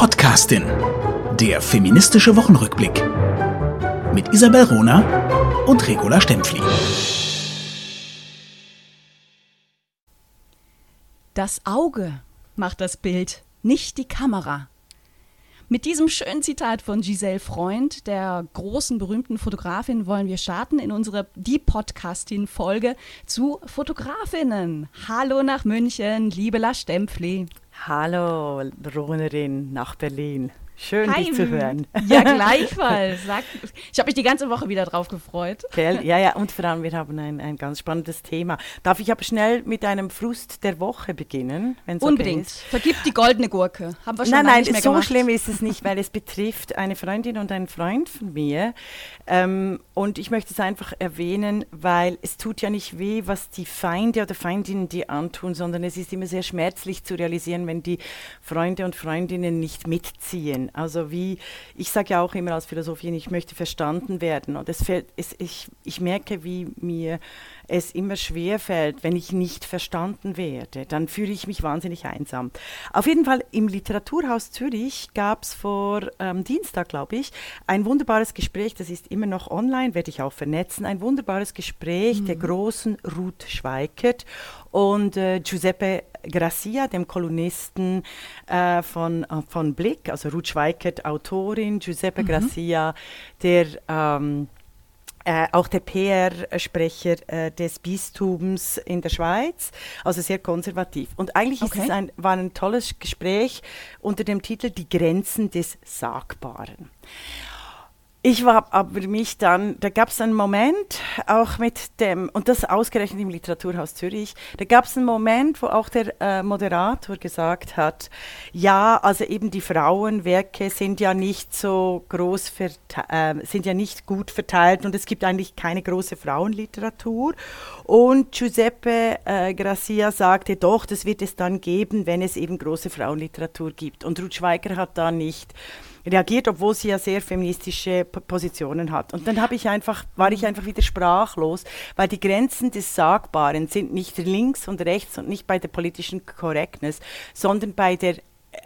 Podcastin. Der feministische Wochenrückblick. Mit Isabel Rona und Regula Stempfli. Das Auge macht das Bild, nicht die Kamera. Mit diesem schönen Zitat von Giselle Freund, der großen berühmten Fotografin, wollen wir starten in unsere Die Podcastin-Folge zu Fotografinnen. Hallo nach München, liebe La Stempfli. Hallo, Runerin nach Berlin. Schön, Hi. dich zu hören. Ja, gleichfalls. Sag, ich habe mich die ganze Woche wieder drauf gefreut. Gell? Ja, ja, und vor allem, wir haben ein, ein ganz spannendes Thema. Darf ich aber schnell mit einem Frust der Woche beginnen? Unbedingt. Okay Vergib die goldene Gurke. Haben wir schon nein, nein, so gemacht. schlimm ist es nicht, weil es betrifft eine Freundin und einen Freund von mir. Ähm, und ich möchte es einfach erwähnen, weil es tut ja nicht weh, was die Feinde oder Feindinen dir antun, sondern es ist immer sehr schmerzlich zu realisieren, wenn die Freunde und Freundinnen nicht mitziehen. Also wie, ich sage ja auch immer als Philosophin, ich möchte verstanden werden. Und es fällt, es, ich, ich merke, wie mir es immer schwer fällt, wenn ich nicht verstanden werde. Dann fühle ich mich wahnsinnig einsam. Auf jeden Fall im Literaturhaus Zürich gab es vor ähm, Dienstag, glaube ich, ein wunderbares Gespräch, das ist immer noch online, werde ich auch vernetzen, ein wunderbares Gespräch mhm. der großen Ruth Schweikert und äh, Giuseppe Gracia, dem Kolumnisten äh, von, äh, von Blick, also Ruth Schweikert, Autorin, Giuseppe mhm. Gracia, der ähm, äh, auch der PR-Sprecher äh, des Bistums in der Schweiz, also sehr konservativ. Und eigentlich okay. es ein, war ein tolles Gespräch unter dem Titel Die Grenzen des Sagbaren. Ich war aber mich dann, da gab es einen Moment, auch mit dem, und das ausgerechnet im Literaturhaus Zürich, da gab es einen Moment, wo auch der äh, Moderator gesagt hat, ja, also eben die Frauenwerke sind ja nicht so groß, äh, sind ja nicht gut verteilt und es gibt eigentlich keine große Frauenliteratur. Und Giuseppe äh, Gracia sagte, doch, das wird es dann geben, wenn es eben große Frauenliteratur gibt. Und Ruth Schweiger hat da nicht reagiert, obwohl sie ja sehr feministische Positionen hat. Und dann habe ich einfach, war ich einfach wieder sprachlos, weil die Grenzen des Sagbaren sind nicht links und rechts und nicht bei der politischen Correctness, sondern bei der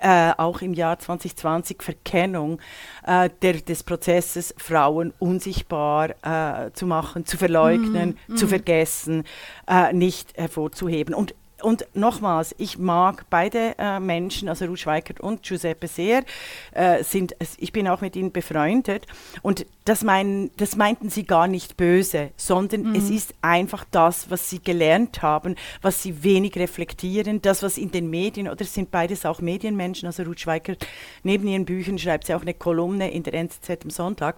äh, auch im Jahr 2020 Verkennung äh, der, des Prozesses, Frauen unsichtbar äh, zu machen, zu verleugnen, mm, mm. zu vergessen, äh, nicht hervorzuheben. Und und nochmals, ich mag beide äh, Menschen, also Ruth Schweikert und Giuseppe sehr, äh, sind, ich bin auch mit ihnen befreundet und das, mein, das meinten sie gar nicht böse, sondern mhm. es ist einfach das, was sie gelernt haben, was sie wenig reflektieren, das, was in den Medien, oder es sind beides auch Medienmenschen, also Ruth Schweikert, neben ihren Büchern schreibt sie auch eine Kolumne in der NZZ am Sonntag.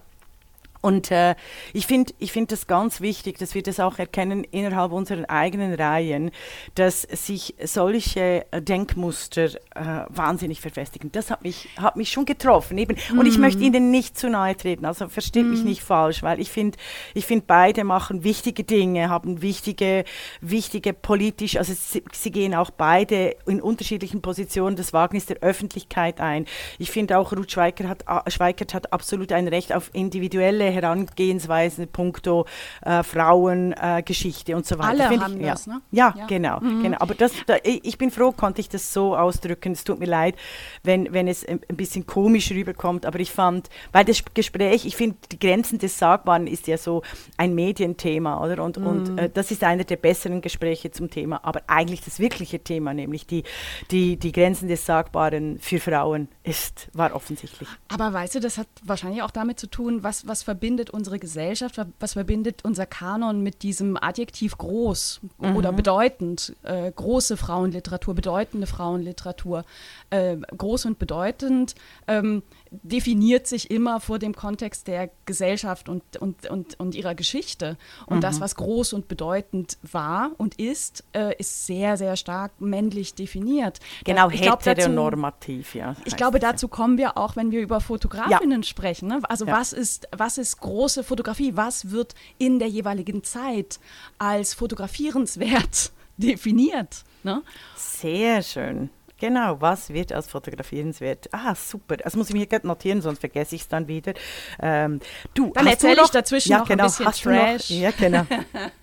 Und äh, ich finde ich find das ganz wichtig, dass wir das auch erkennen innerhalb unserer eigenen Reihen, dass sich solche Denkmuster äh, wahnsinnig verfestigen. Das hat mich, hat mich schon getroffen. Eben. Und mm. ich möchte mhm. Ihnen nicht zu nahe treten, also versteht mm. mich nicht falsch, weil ich finde, ich find, beide machen wichtige Dinge, haben wichtige, wichtige politisch, also sie, sie gehen auch beide in unterschiedlichen Positionen das Wagnis der Öffentlichkeit ein. Ich finde auch, Ruth Schweikert hat, Schweikert hat absolut ein Recht auf individuelle Herangehensweisen punkto äh, Frauengeschichte äh, und so weiter. Alle Find haben ich, das, ja. ne? Ja, ja. genau, mhm. genau. Aber das, da, ich bin froh, konnte ich das so ausdrücken. Es tut mir leid, wenn, wenn es ein bisschen komisch rüberkommt, aber ich fand, weil das Gespräch, ich finde, die Grenzen des Sagbaren ist ja so ein Medienthema, oder? Und, mhm. und äh, das ist einer der besseren Gespräche zum Thema. Aber eigentlich das wirkliche Thema, nämlich die, die, die Grenzen des Sagbaren für Frauen, ist, war offensichtlich. Aber weißt du, das hat wahrscheinlich auch damit zu tun, was, was verbindet unsere Gesellschaft, was verbindet unser Kanon mit diesem Adjektiv groß mhm. oder bedeutend, äh, große Frauenliteratur, bedeutende Frauenliteratur, äh, groß und bedeutend. Ähm, definiert sich immer vor dem Kontext der Gesellschaft und, und, und, und ihrer Geschichte. Und mhm. das, was groß und bedeutend war und ist, äh, ist sehr, sehr stark männlich definiert. Genau, ich heteronormativ, ja. Ich glaube, dazu kommen wir auch, wenn wir über Fotografinnen ja. sprechen. Ne? Also ja. was, ist, was ist große Fotografie? Was wird in der jeweiligen Zeit als fotografierenswert definiert? Ne? Sehr schön. Genau, was wird als fotografierenswert? Ah, super. Das muss ich mir gerade notieren, sonst vergesse ich es dann wieder. Ähm, du, dann erzähle ich dazwischen ja, noch genau, ein bisschen hast Trash. Du noch, ja, genau.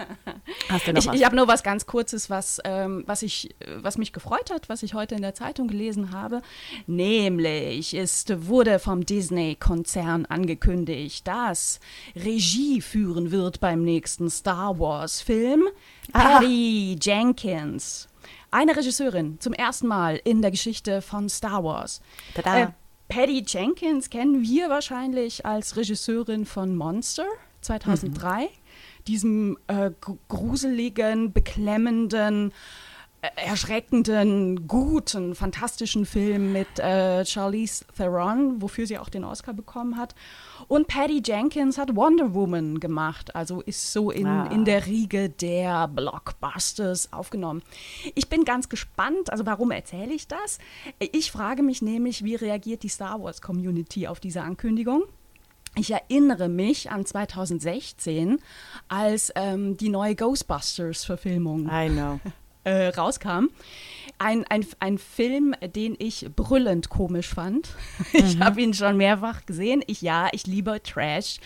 hast du noch ich ich habe nur was ganz Kurzes, was, ähm, was, ich, was mich gefreut hat, was ich heute in der Zeitung gelesen habe. Nämlich ist, wurde vom Disney-Konzern angekündigt, dass Regie führen wird beim nächsten Star Wars-Film Patty Jenkins eine Regisseurin zum ersten Mal in der Geschichte von Star Wars. Äh, Patty Jenkins kennen wir wahrscheinlich als Regisseurin von Monster 2003, mhm. diesem äh, gruseligen, beklemmenden, erschreckenden, guten, fantastischen Film mit äh, Charlize Theron, wofür sie auch den Oscar bekommen hat. Und Patty Jenkins hat Wonder Woman gemacht, also ist so in, ah. in der Riege der Blockbusters aufgenommen. Ich bin ganz gespannt, also warum erzähle ich das? Ich frage mich nämlich, wie reagiert die Star Wars Community auf diese Ankündigung? Ich erinnere mich an 2016, als ähm, die neue Ghostbusters-Verfilmung äh, rauskam ein, ein, ein Film, den ich brüllend komisch fand. Ich mhm. habe ihn schon mehrfach gesehen. Ich ja, ich liebe Trash.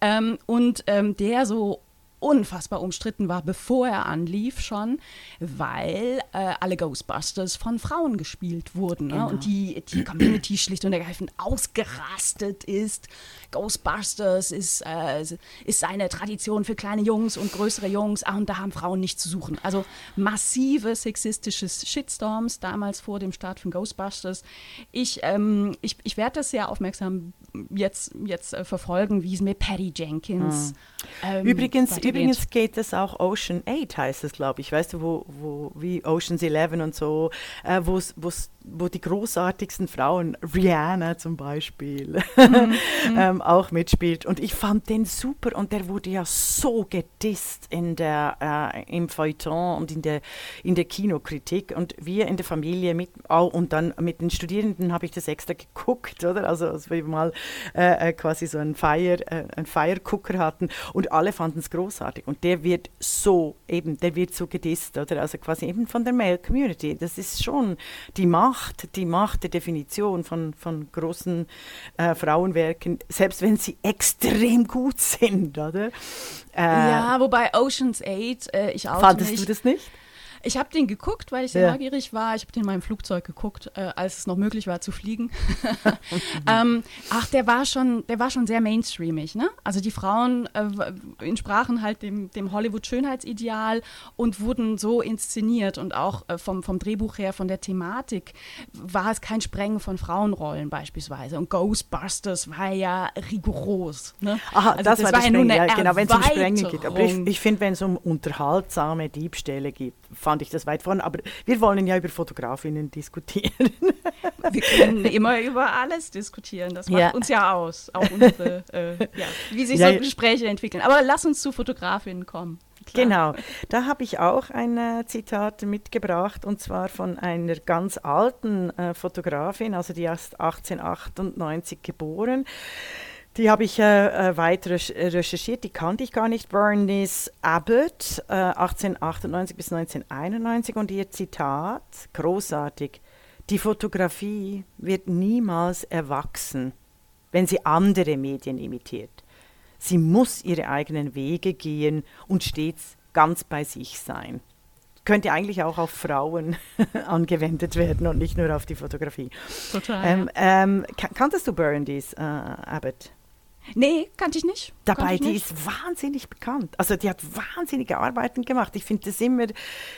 Ähm, und ähm, der so unfassbar umstritten war, bevor er anlief schon, weil äh, alle Ghostbusters von Frauen gespielt wurden. Ne? Genau. Und die, die Community schlicht und ergreifend ausgerastet ist. Ghostbusters ist, äh, ist eine Tradition für kleine Jungs und größere Jungs. Ah, und da haben Frauen nichts zu suchen. Also massive sexistische Shitstorms damals vor dem Start von Ghostbusters. Ich, ähm, ich, ich werde das sehr aufmerksam jetzt, jetzt äh, verfolgen, wie es mit Patty Jenkins. Mhm. Ähm, übrigens, übrigens geht es auch Ocean 8, heißt es, glaube ich. Weißt du, wo, wo wie Ocean's 11 und so, äh, wo's, wo's, wo die großartigsten Frauen, Rihanna zum Beispiel, mhm. ähm, auch mitspielt. Und ich fand den super und der wurde ja so gedisst in der, äh, im Feuilleton und in der, in der Kinokritik. Und wir in der Familie mit, oh, und dann mit den Studierenden habe ich das extra geguckt, oder? Also, als wir mal äh, äh, quasi so einen Feier, äh, einen Feiergucker hatten und alle fanden es großartig. Und der wird so eben, der wird so gedisst, oder? Also quasi eben von der Male Community. Das ist schon die Macht, die Macht der Definition von, von großen äh, Frauenwerken, selbst wenn sie extrem gut sind, oder? Äh, ja, wobei Ocean's 8, äh, ich auch Fandest nicht. du das nicht? Ich habe den geguckt, weil ich sehr ja. neugierig war. Ich habe den in meinem Flugzeug geguckt, äh, als es noch möglich war zu fliegen. ähm, ach, der war schon, der war schon sehr mainstreamig, ne? Also die Frauen äh, entsprachen halt dem, dem Hollywood-Schönheitsideal und wurden so inszeniert und auch äh, vom, vom Drehbuch her, von der Thematik, war es kein Sprengen von Frauenrollen beispielsweise. Und Ghostbusters war ja rigoros. Ne? Aha, also das, das, war, war ja nur eine ja, genau, wenn es um Sprengen geht. Aber ich, ich finde, wenn es um unterhaltsame Diebstähle geht, fand ich das weit vorne. Aber wir wollen ja über Fotografinnen diskutieren. Wir können immer über alles diskutieren. Das macht ja. uns ja aus. Auch unsere, äh, ja, wie sich ja, so Gespräche entwickeln. Aber lass uns zu Fotografinnen kommen. Klar. Genau, da habe ich auch ein äh, Zitat mitgebracht und zwar von einer ganz alten äh, Fotografin, also die ist 1898 geboren. Die habe ich äh, äh weiter recherchiert, die kannte ich gar nicht. Bernice Abbott, äh, 1898 bis 1991 und ihr Zitat, großartig, die Fotografie wird niemals erwachsen, wenn sie andere Medien imitiert. Sie muss ihre eigenen Wege gehen und stets ganz bei sich sein. Könnte eigentlich auch auf Frauen angewendet werden und nicht nur auf die Fotografie. Total. Ähm, ähm, kanntest du Bernice äh, Abbott? Nee, kannte ich nicht. Dabei, ich die ist wahnsinnig bekannt. Also die hat wahnsinnige Arbeiten gemacht. Ich finde das immer,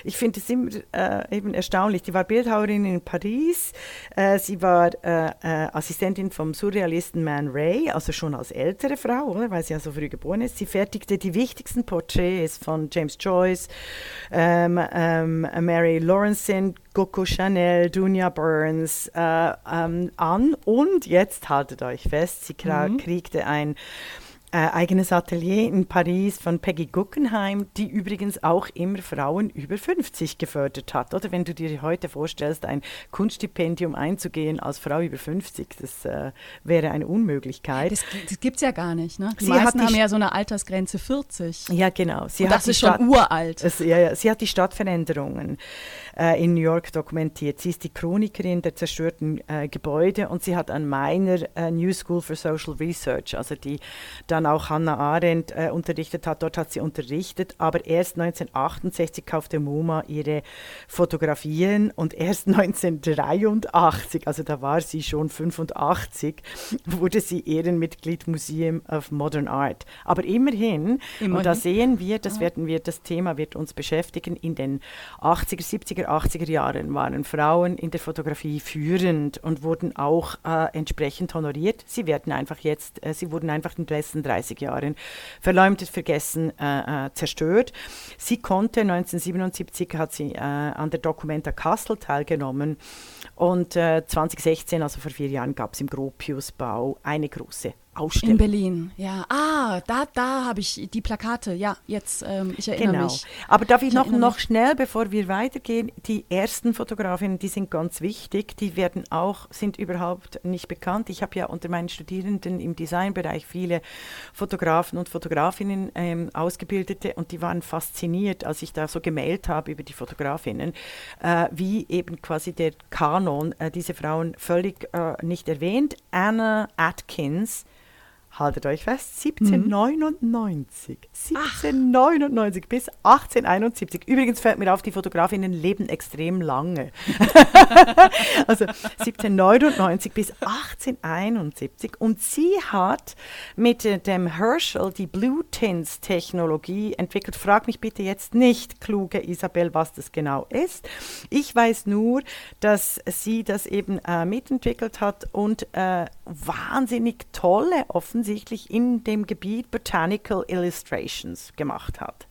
ich finde das immer äh, eben erstaunlich. Die war Bildhauerin in Paris. Äh, sie war äh, äh Assistentin vom Surrealisten Man Ray, also schon als ältere Frau, oder? weil sie ja so früh geboren ist. Sie fertigte die wichtigsten Porträts von James Joyce, ähm, ähm, Mary Lawrence, Coco Chanel, Dunia Burns äh, ähm, an. Und jetzt haltet euch fest, sie mhm. kriegte ein äh, eigenes Atelier in Paris von Peggy Guggenheim, die übrigens auch immer Frauen über 50 gefördert hat. Oder wenn du dir heute vorstellst, ein Kunststipendium einzugehen als Frau über 50, das äh, wäre eine Unmöglichkeit. Das, das gibt es ja gar nicht. Ne? Die Sie meisten hat die haben ja so eine Altersgrenze 40. Ja, genau. Sie Und das ist schon Stadt- uralt. Es, ja, ja, sie hat die Stadtveränderungen äh, in New York dokumentiert. Sie ist die Chronikerin der zerstörten äh, Gebäude und sie hat an meiner äh, New School for Social Research, also die dann auch Hannah Arendt äh, unterrichtet hat, dort hat sie unterrichtet, aber erst 1968 kaufte MoMA ihre Fotografien und erst 1983, also da war sie schon 85, wurde sie Ehrenmitglied Museum of Modern Art. Aber immerhin, und da Immerhin. sehen wir, das werden wir, das Thema wird uns beschäftigen, in den 80er, 70er, 80er Jahren waren Frauen in der Fotografie führend und wurden auch äh, entsprechend honoriert. Sie werden einfach jetzt, äh, sie wurden einfach in den letzten 30 Jahren verleumdet, vergessen, äh, äh, zerstört. Sie konnte 1977 hat sie äh, an der Documenta Kassel teilgenommen und äh, 2016, also vor vier Jahren, gab es im Gropiusbau eine große In Ausstellung. Berlin, ja. Ah, da, da habe ich die Plakate. Ja, jetzt, ähm, ich erinnere Genau. mich. Aber darf ich, Ich noch, noch schnell, bevor wir weitergehen, die ersten Fotografinnen, die sind ganz wichtig, die werden auch, sind überhaupt nicht bekannt. Ich habe ja unter meinen Studierenden im Designbereich viele Fotografen und Fotografinnen ähm, ausgebildete und die waren fasziniert, als ich da so gemailt habe über die Fotografinnen, äh, wie eben quasi der Kanon äh, diese Frauen völlig äh, nicht erwähnt. Anna Atkins, Haltet euch fest, 1799. 1799 bis 1871. Übrigens fällt mir auf, die Fotografinnen leben extrem lange. also 1799 bis 1871. Und sie hat mit äh, dem Herschel die Blue Tints Technologie entwickelt. Frag mich bitte jetzt nicht, kluge Isabel, was das genau ist. Ich weiß nur, dass sie das eben äh, mitentwickelt hat und äh, wahnsinnig tolle, offensichtlich in dem Gebiet Botanical Illustrations gemacht hat.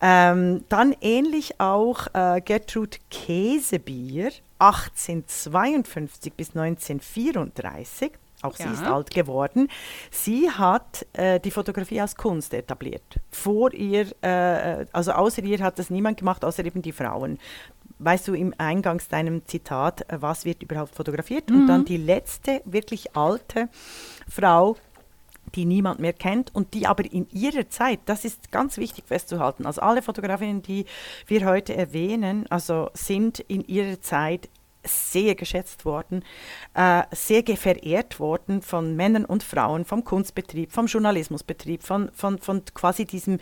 Ähm, dann ähnlich auch äh, Gertrud Käsebier, 1852 bis 1934. Auch sie Ja. ist alt geworden. Sie hat äh, die Fotografie als Kunst etabliert. Vor ihr, äh, also außer ihr hat das niemand gemacht, außer eben die Frauen. Weißt du im Eingangs deinem Zitat, äh, was wird überhaupt fotografiert? Und dann die letzte wirklich alte Frau, die niemand mehr kennt und die aber in ihrer Zeit, das ist ganz wichtig festzuhalten, also alle Fotografinnen, die wir heute erwähnen, also sind in ihrer Zeit sehr geschätzt worden, äh, sehr verehrt worden von Männern und Frauen, vom Kunstbetrieb, vom Journalismusbetrieb, von, von, von quasi diesem,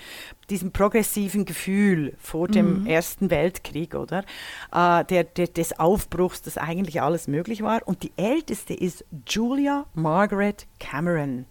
diesem progressiven Gefühl vor dem Ersten Weltkrieg, oder? Äh, der, der, des Aufbruchs, dass eigentlich alles möglich war. Und die älteste ist Julia Margaret Cameron.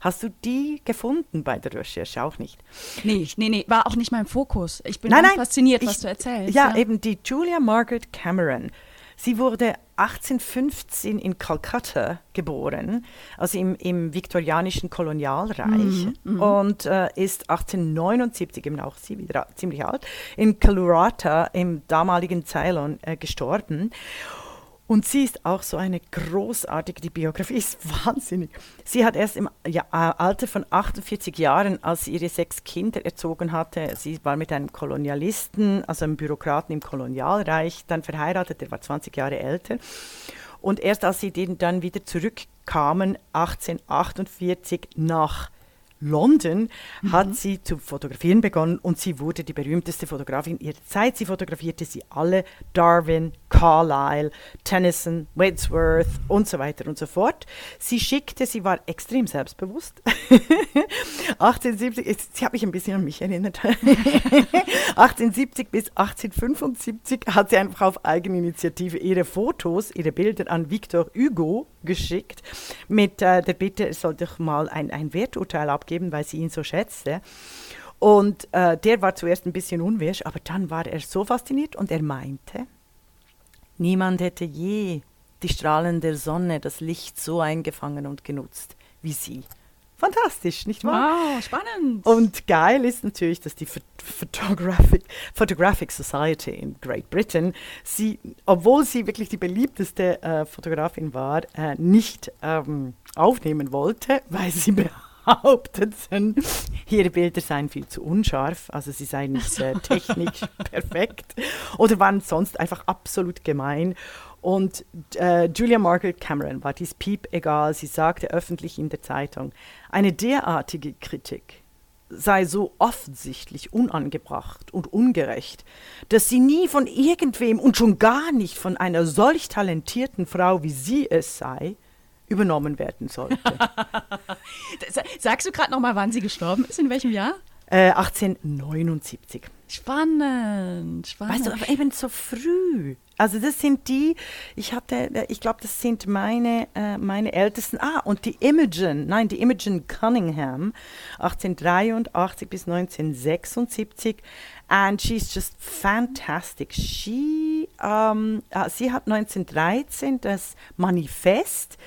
Hast du die gefunden bei der Recherche? Auch nicht. Nee, nee, nee, war auch nicht mein Fokus. Ich bin Nein, nein, fasziniert, ich- was du erzählst. Ja, eben die Julia Margaret Cameron. Sie wurde 1815 in Calcutta geboren, also im, im viktorianischen Kolonialreich und äh, ist 1879, eben auch sie wieder ziemlich alt, in Kalurata im damaligen Ceylon äh, gestorben. Und sie ist auch so eine großartige, die Biografie ist wahnsinnig. Sie hat erst im äh, Alter von 48 Jahren, als sie ihre sechs Kinder erzogen hatte, sie war mit einem Kolonialisten, also einem Bürokraten im Kolonialreich, dann verheiratet, der war 20 Jahre älter. Und erst als sie dann wieder zurückkamen, 1848 nach London hat sie zu fotografieren begonnen und sie wurde die berühmteste Fotografin ihrer Zeit. Sie fotografierte sie alle, Darwin, Carlyle, Tennyson, Wordsworth und so weiter und so fort. Sie schickte, sie war extrem selbstbewusst. 1870, jetzt- sie hat mich ein bisschen an mich erinnert. 1870 bis 1875 hat sie einfach auf Eigeninitiative ihre Fotos, ihre Bilder an Victor Hugo geschickt, mit äh, der Bitte, er soll doch mal ein, ein Werturteil abgeben, weil sie ihn so schätzte. Und äh, der war zuerst ein bisschen unwirsch, aber dann war er so fasziniert und er meinte, niemand hätte je die Strahlen der Sonne, das Licht so eingefangen und genutzt wie sie. Fantastisch, nicht wahr? Wow, spannend. Und geil ist natürlich, dass die Ph- Photographic, Photographic Society in Great Britain, sie, obwohl sie wirklich die beliebteste äh, Fotografin war, äh, nicht ähm, aufnehmen wollte, weil sie behaupteten, ihre Bilder seien viel zu unscharf, also sie seien nicht äh, technisch perfekt oder waren sonst einfach absolut gemein. Und äh, Julia Margaret Cameron war dies piep egal. Sie sagte öffentlich in der Zeitung, eine derartige Kritik sei so offensichtlich unangebracht und ungerecht, dass sie nie von irgendwem und schon gar nicht von einer solch talentierten Frau wie sie es sei, übernommen werden sollte. Sagst du gerade noch mal, wann sie gestorben ist? In welchem Jahr? Äh, 1879. Spannend, spannend. Weißt du, aber eben so früh. Also das sind die, ich hatte, ich glaube, das sind meine, äh, meine Ältesten. Ah, und die Imogen, nein, die Imogen Cunningham, 1883 bis 1976. And she's just fantastic. She, um, uh, sie hat 1913 das Manifest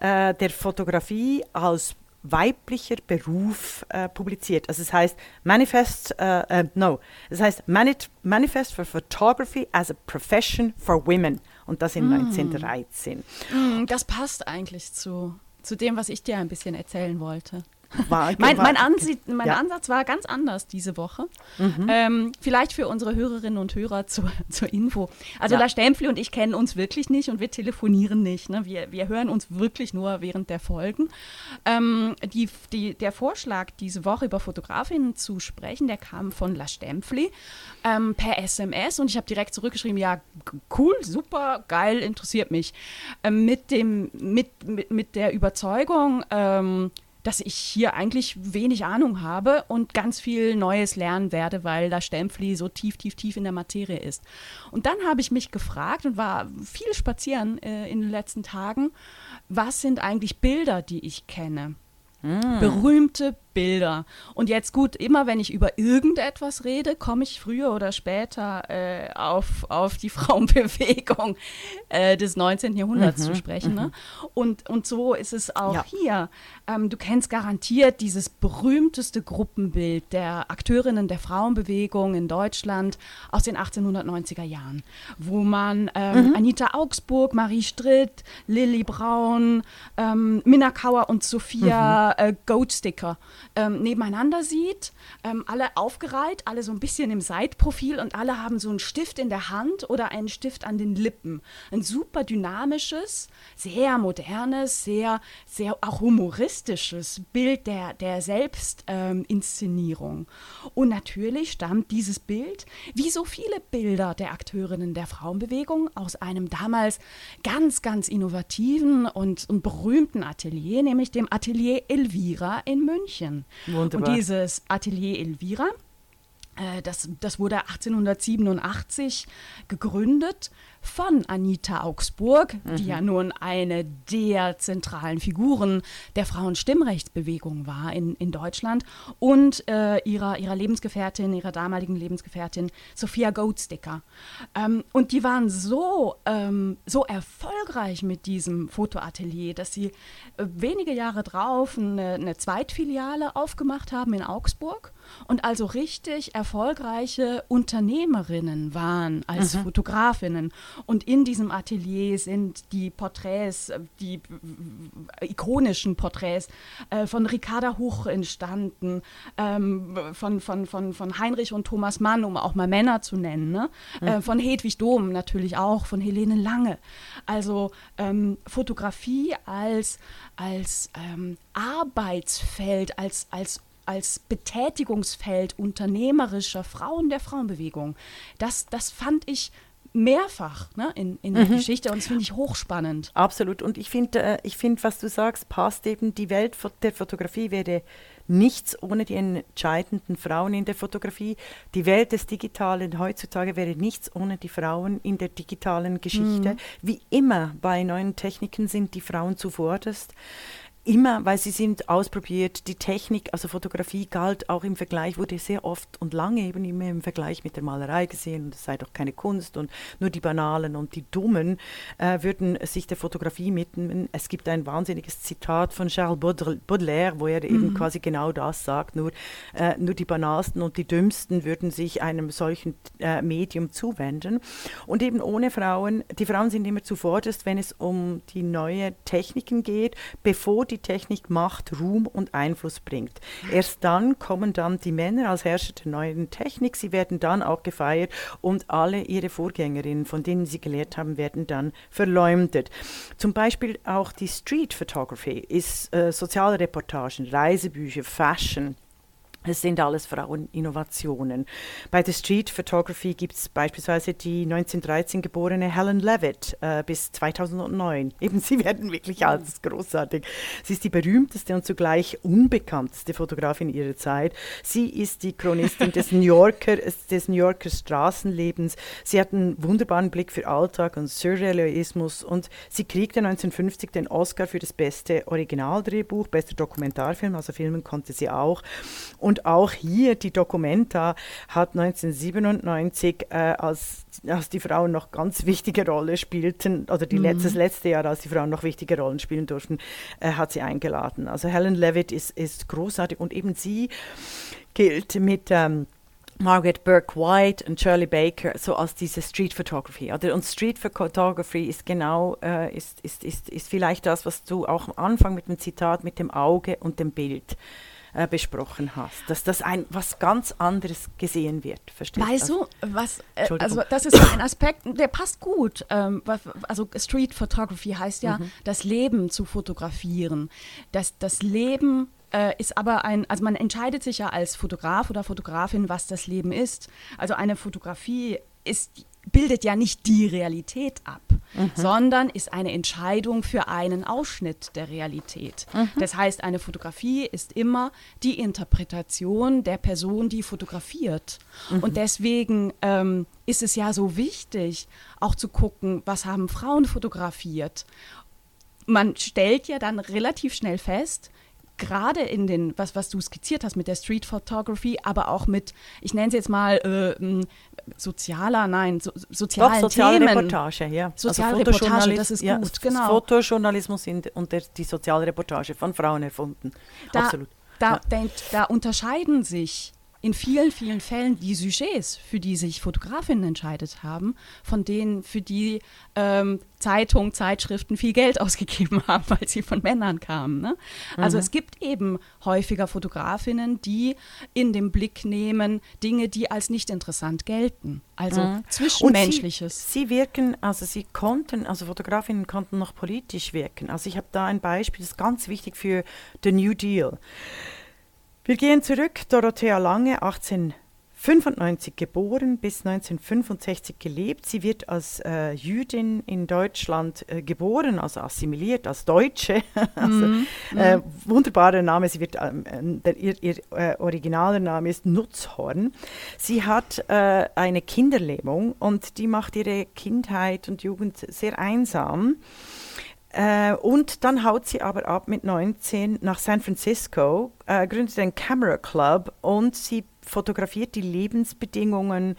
äh, der Fotografie als weiblicher Beruf äh, publiziert. Also es heißt Manifest, äh, äh, no, es heißt Manit Manifest for Photography as a Profession for Women und das in mm. 1913. Mm, das passt eigentlich zu, zu dem, was ich dir ein bisschen erzählen wollte. War, mein, mein, Ansie mein ja. Ansatz war ganz anders diese Woche. Mhm. Ähm, vielleicht für unsere Hörerinnen und Hörer zur, zur Info. Also ja. La Stempfli und ich kennen uns wirklich nicht und wir telefonieren nicht. Ne? Wir, wir hören uns wirklich nur während der Folgen. Ähm, die, die, der Vorschlag, diese Woche über Fotografinnen zu sprechen, der kam von La Stempfli ähm, per SMS und ich habe direkt zurückgeschrieben, ja, cool, super, geil, interessiert mich. Ähm, mit, dem, mit, mit, mit der Überzeugung, ähm, dass ich hier eigentlich wenig Ahnung habe und ganz viel Neues lernen werde, weil da Stempfli so tief, tief, tief in der Materie ist. Und dann habe ich mich gefragt und war viel spazieren äh, in den letzten Tagen, was sind eigentlich Bilder, die ich kenne? Mm. Berühmte Bilder. Und jetzt gut, immer wenn ich über irgendetwas rede, komme ich früher oder später äh, auf, auf die Frauenbewegung äh, des 19. Jahrhunderts mhm, zu sprechen. Ne? Mhm. Und, und so ist es auch ja. hier. Ähm, du kennst garantiert dieses berühmteste Gruppenbild der Akteurinnen der Frauenbewegung in Deutschland aus den 1890er Jahren, wo man ähm, mhm. Anita Augsburg, Marie Stritt, Lilly Braun, ähm, Minna Kauer und Sophia mhm. äh, Goatsticker ähm, nebeneinander sieht, ähm, alle aufgereiht, alle so ein bisschen im Seitprofil und alle haben so einen Stift in der Hand oder einen Stift an den Lippen. Ein super dynamisches, sehr modernes, sehr, sehr auch humoristisches Bild der, der Selbstinszenierung. Ähm, und natürlich stammt dieses Bild, wie so viele Bilder der Akteurinnen der Frauenbewegung, aus einem damals ganz, ganz innovativen und, und berühmten Atelier, nämlich dem Atelier Elvira in München. Wunderbar. Und dieses Atelier Elvira, äh, das, das wurde 1887 gegründet von Anita Augsburg, mhm. die ja nun eine der zentralen Figuren der Frauenstimmrechtsbewegung war in, in Deutschland, und äh, ihrer, ihrer Lebensgefährtin, ihrer damaligen Lebensgefährtin Sophia Goatsticker. Ähm, und die waren so, ähm, so erfolgreich mit diesem Fotoatelier, dass sie äh, wenige Jahre drauf eine, eine Zweitfiliale aufgemacht haben in Augsburg und also richtig erfolgreiche Unternehmerinnen waren als mhm. Fotografinnen. Und in diesem Atelier sind die Porträts, die ikonischen Porträts äh, von Ricarda Huch entstanden, ähm, von, von, von, von Heinrich und Thomas Mann, um auch mal Männer zu nennen, ne? mhm. äh, von Hedwig Dom natürlich auch, von Helene Lange. Also ähm, Fotografie als, als ähm, Arbeitsfeld, als, als als Betätigungsfeld unternehmerischer Frauen der Frauenbewegung. Das, das fand ich mehrfach ne, in, in der mhm. Geschichte und das finde ich hochspannend. Absolut. Und ich finde, äh, ich find, was du sagst, passt eben. Die Welt der Fotografie wäre nichts ohne die entscheidenden Frauen in der Fotografie. Die Welt des Digitalen heutzutage wäre nichts ohne die Frauen in der digitalen Geschichte. Mhm. Wie immer bei neuen Techniken sind die Frauen zuvorderst. Immer, weil sie sind ausprobiert. Die Technik, also Fotografie galt auch im Vergleich, wurde sehr oft und lange eben immer im Vergleich mit der Malerei gesehen und es sei doch keine Kunst und nur die Banalen und die Dummen äh, würden sich der Fotografie widmen. Es gibt ein wahnsinniges Zitat von Charles Baudelaire, wo er mhm. eben quasi genau das sagt, nur, äh, nur die Banalsten und die Dümmsten würden sich einem solchen äh, Medium zuwenden. Und eben ohne Frauen, die Frauen sind immer zuvorderst, wenn es um die neuen Techniken geht, bevor die Technik Macht, Ruhm und Einfluss bringt. Erst dann kommen dann die Männer als Herrscher der neuen Technik. Sie werden dann auch gefeiert und alle ihre Vorgängerinnen, von denen sie gelehrt haben, werden dann verleumdet. Zum Beispiel auch die Street Photography ist äh, soziale Reportagen, Reisebücher, Fashion. Es sind alles Fraueninnovationen. Bei der Street Photography gibt es beispielsweise die 1913 geborene Helen Levitt äh, bis 2009. Eben, sie werden wirklich alt, das ist großartig. Sie ist die berühmteste und zugleich unbekannteste Fotografin ihrer Zeit. Sie ist die Chronistin des New Yorker, des New Yorker Straßenlebens. Sie hat einen wunderbaren Blick für Alltag und Surrealismus und sie kriegte 1950 den Oscar für das beste Originaldrehbuch, bester Dokumentarfilm, also filmen konnte sie auch. Und und auch hier, die Documenta hat 1997, äh, als, als die Frauen noch ganz wichtige Rolle spielten, oder die mhm. letztes, letzte Jahr, als die Frauen noch wichtige Rollen spielen durften, äh, hat sie eingeladen. Also Helen Levitt ist, ist großartig und eben sie gilt mit... Ähm, Margaret Burke White und Shirley Baker so als diese Street Photography. Oder? Und Street Photography ist genau, äh, ist, ist, ist, ist vielleicht das, was du auch am Anfang mit dem Zitat, mit dem Auge und dem Bild äh, besprochen hast, dass das ein was ganz anderes gesehen wird. Verstehst weißt du, was, äh, also das ist ein Aspekt, der passt gut. Ähm, also Street Photography heißt ja, mhm. das Leben zu fotografieren. Das, das Leben äh, ist aber ein, also man entscheidet sich ja als Fotograf oder Fotografin, was das Leben ist. Also eine Fotografie ist bildet ja nicht die Realität ab, mhm. sondern ist eine Entscheidung für einen Ausschnitt der Realität. Mhm. Das heißt, eine Fotografie ist immer die Interpretation der Person, die fotografiert. Mhm. Und deswegen ähm, ist es ja so wichtig, auch zu gucken, was haben Frauen fotografiert. Man stellt ja dann relativ schnell fest, gerade in den, was, was du skizziert hast mit der Street Photography, aber auch mit, ich nenne es jetzt mal äh, sozialer, nein, so, sozialen Doch, soziale Themen. Reportage, ja. Soziale also das ist ja, gut, genau. Fotojournalismus und der, die soziale Reportage von Frauen erfunden. Da, Absolut. Da, ja. da unterscheiden sich in vielen, vielen Fällen die Sujets, für die sich Fotografinnen entscheidet haben, von denen, für die ähm, Zeitungen, Zeitschriften viel Geld ausgegeben haben, weil sie von Männern kamen. Ne? Also mhm. es gibt eben häufiger Fotografinnen, die in den Blick nehmen Dinge, die als nicht interessant gelten. Also mhm. Zwischenmenschliches. Sie, sie, wirken, also sie konnten, also Fotografinnen konnten noch politisch wirken. Also ich habe da ein Beispiel, das ist ganz wichtig für den New Deal. Wir gehen zurück. Dorothea Lange, 1895 geboren, bis 1965 gelebt. Sie wird als äh, Jüdin in Deutschland äh, geboren, also assimiliert als Deutsche. also, mm, äh, wunderbarer Name. Sie wird, ähm, äh, der, ihr, ihr äh, originaler Name ist Nutzhorn. Sie hat äh, eine Kinderlähmung und die macht ihre Kindheit und Jugend sehr einsam. Äh, und dann haut sie aber ab mit 19 nach San Francisco, äh, gründet den Camera Club und sie fotografiert die Lebensbedingungen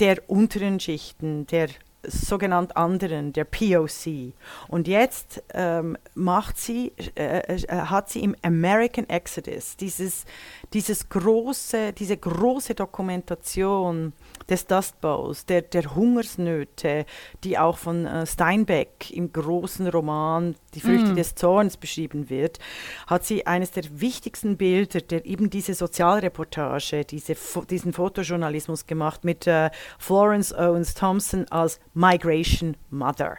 der unteren Schichten, der sogenannt anderen, der POC. Und jetzt ähm, macht sie, äh, äh, hat sie im American Exodus dieses, dieses große, diese große Dokumentation des Dust Bowls, der, der Hungersnöte, die auch von äh, Steinbeck im großen Roman Die Früchte mm. des Zorns beschrieben wird, hat sie eines der wichtigsten Bilder, der eben diese Sozialreportage, diese, diesen Fotojournalismus gemacht mit äh, Florence Owens Thompson als Migration Mother.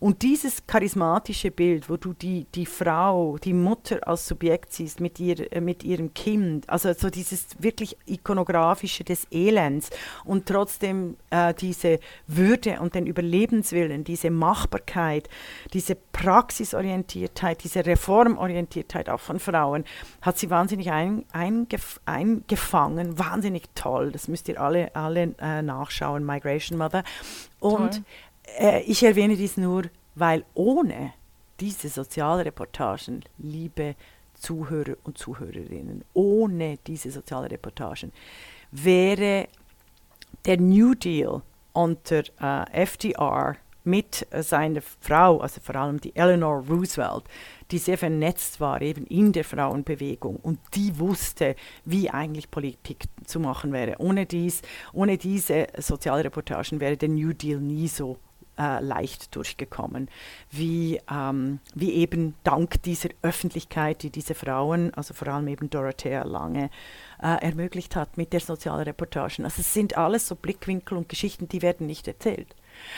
Und dieses charismatische Bild, wo du die, die Frau, die Mutter als Subjekt siehst mit, ihr, äh, mit ihrem Kind, also so dieses wirklich ikonografische des Elends und trotzdem äh, diese Würde und den Überlebenswillen, diese Machbarkeit, diese Praxisorientiertheit, diese Reformorientiertheit auch von Frauen, hat sie wahnsinnig ein, eingef eingefangen, wahnsinnig toll. Das müsst ihr alle, alle äh, nachschauen, Migration Mother. Und äh, ich erwähne dies nur, weil ohne diese Sozialreportagen, liebe Zuhörer und Zuhörerinnen, ohne diese Sozialreportagen wäre der New Deal unter äh, FDR mit äh, seiner Frau, also vor allem die Eleanor Roosevelt, die sehr vernetzt war eben in der Frauenbewegung und die wusste, wie eigentlich Politik zu machen wäre. Ohne, dies, ohne diese Sozialreportagen wäre der New Deal nie so äh, leicht durchgekommen, wie, ähm, wie eben dank dieser Öffentlichkeit, die diese Frauen, also vor allem eben Dorothea Lange, äh, ermöglicht hat mit der sozialen Reportagen. Also es sind alles so Blickwinkel und Geschichten, die werden nicht erzählt.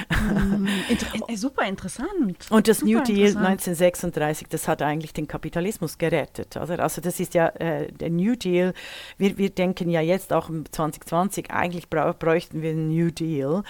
Mm, inter äh, super interessant. Und das super New Deal 1936, das hat eigentlich den Kapitalismus gerettet. Also, also das ist ja äh, der New Deal. Wir, wir denken ja jetzt auch im 2020, eigentlich bräuchten wir einen New Deal.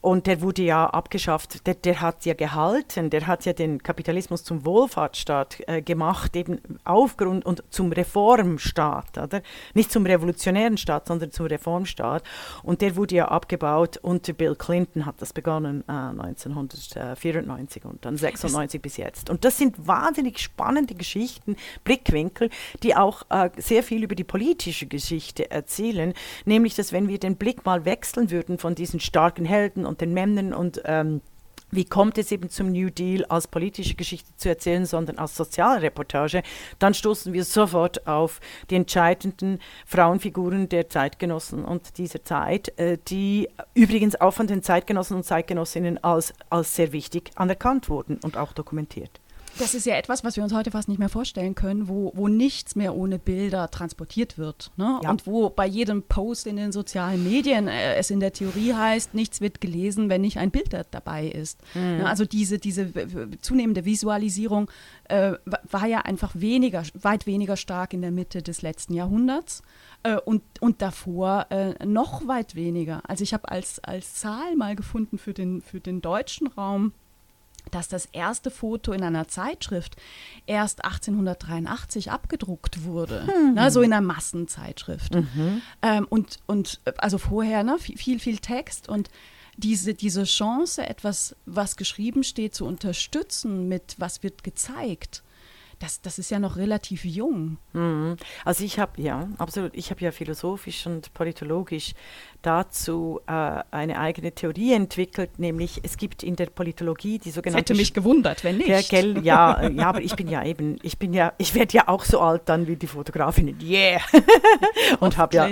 Und der wurde ja abgeschafft, der, der hat ja gehalten, der hat ja den Kapitalismus zum Wohlfahrtsstaat äh, gemacht, eben aufgrund und zum Reformstaat, oder? Nicht zum revolutionären Staat, sondern zum Reformstaat. Und der wurde ja abgebaut und Bill Clinton hat das begonnen äh, 1994 und dann 96 bis jetzt. Und das sind wahnsinnig spannende Geschichten, Blickwinkel, die auch äh, sehr viel über die politische Geschichte erzählen, nämlich dass wenn wir den Blick mal wechseln würden von diesen starken Helden und den Männern und ähm, wie kommt es eben zum New Deal als politische Geschichte zu erzählen, sondern als Sozialreportage, dann stoßen wir sofort auf die entscheidenden Frauenfiguren der Zeitgenossen und dieser Zeit, äh, die übrigens auch von den Zeitgenossen und Zeitgenossinnen als, als sehr wichtig anerkannt wurden und auch dokumentiert. Das ist ja etwas, was wir uns heute fast nicht mehr vorstellen können, wo, wo nichts mehr ohne Bilder transportiert wird. Ne? Ja. Und wo bei jedem Post in den sozialen Medien äh, es in der Theorie heißt, nichts wird gelesen, wenn nicht ein Bild dabei ist. Mhm. Ne? Also diese, diese zunehmende Visualisierung äh, war ja einfach weniger, weit weniger stark in der Mitte des letzten Jahrhunderts. Äh, und, und davor äh, noch weit weniger. Also ich habe als, als Zahl mal gefunden für den, für den deutschen Raum dass das erste Foto in einer Zeitschrift erst 1883 abgedruckt wurde, hm. ne, so in einer Massenzeitschrift. Mhm. Ähm, und, und also vorher ne, viel, viel Text und diese, diese Chance, etwas, was geschrieben steht, zu unterstützen mit, was wird gezeigt, das, das ist ja noch relativ jung. Mhm. Also ich habe, ja, absolut, ich habe ja philosophisch und politologisch dazu äh, eine eigene Theorie entwickelt, nämlich es gibt in der Politologie die sogenannte... Das hätte mich gewundert, wenn nicht. Der, gell, ja, ja, aber ich bin ja eben, ich bin ja, ich werde ja auch so alt dann wie die Fotografinnen, yeah! und habe ja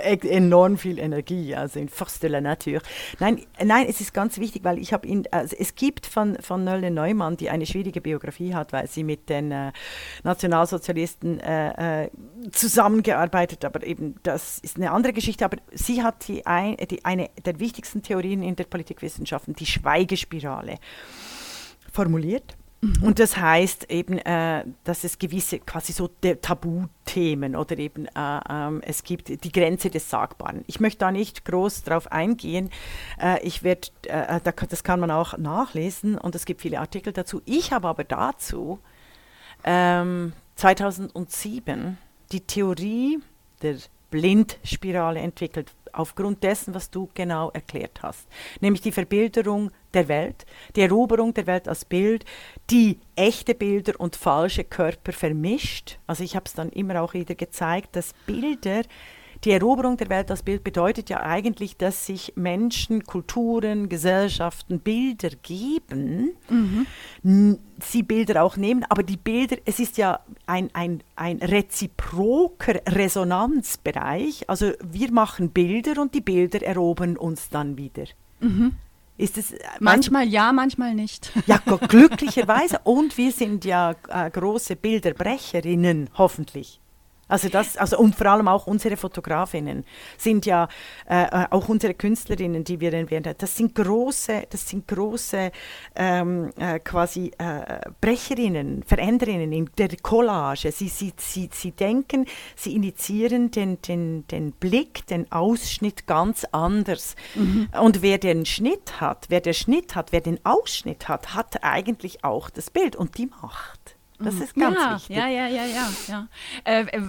enorm viel Energie, also in Force de la Nature. Nein, nein, es ist ganz wichtig, weil ich habe, also es gibt von, von Nölle Neumann, die eine schwierige Biografie hat, weil sie mit den äh, Nationalsozialisten äh, äh, zusammengearbeitet, aber eben das ist eine andere Geschichte, aber sie hat die, ein, die eine der wichtigsten Theorien in der Politikwissenschaften, die Schweigespirale, formuliert. Mhm. Und das heißt eben, äh, dass es gewisse quasi so Tabuthemen oder eben äh, ähm, es gibt die Grenze des Sagbaren. Ich möchte da nicht groß drauf eingehen. Äh, ich werde, äh, da, das kann man auch nachlesen und es gibt viele Artikel dazu. Ich habe aber dazu ähm, 2007 die Theorie der Blindspirale entwickelt, aufgrund dessen, was du genau erklärt hast. Nämlich die Verbilderung der Welt, die Eroberung der Welt als Bild, die echte Bilder und falsche Körper vermischt. Also ich habe es dann immer auch wieder gezeigt, dass Bilder die Eroberung der Welt als Bild bedeutet ja eigentlich, dass sich Menschen, Kulturen, Gesellschaften Bilder geben, mhm. sie Bilder auch nehmen, aber die Bilder, es ist ja ein, ein, ein reziproker Resonanzbereich. Also wir machen Bilder und die Bilder erobern uns dann wieder. Mhm. Ist es, äh, manchmal ja, manchmal nicht. Ja, glücklicherweise. Und wir sind ja äh, große Bilderbrecherinnen, hoffentlich. Also das, also und vor allem auch unsere Fotografinnen sind ja äh, äh auch unsere Künstlerinnen, die wir erwähnt Das sind große, das sind große ähm, äh, quasi äh, Brecherinnen, Veränderinnen in der Collage. Sie, sie, sie, sie denken, sie initiieren den, den, den Blick, den Ausschnitt ganz anders. Mhm. Und wer den Schnitt hat, wer den Schnitt hat, wer den Ausschnitt hat, hat eigentlich auch das Bild und die Macht. Das mhm. ist ganz ja, wichtig. Ja, ja, ja, ja. ja. Äh, äh,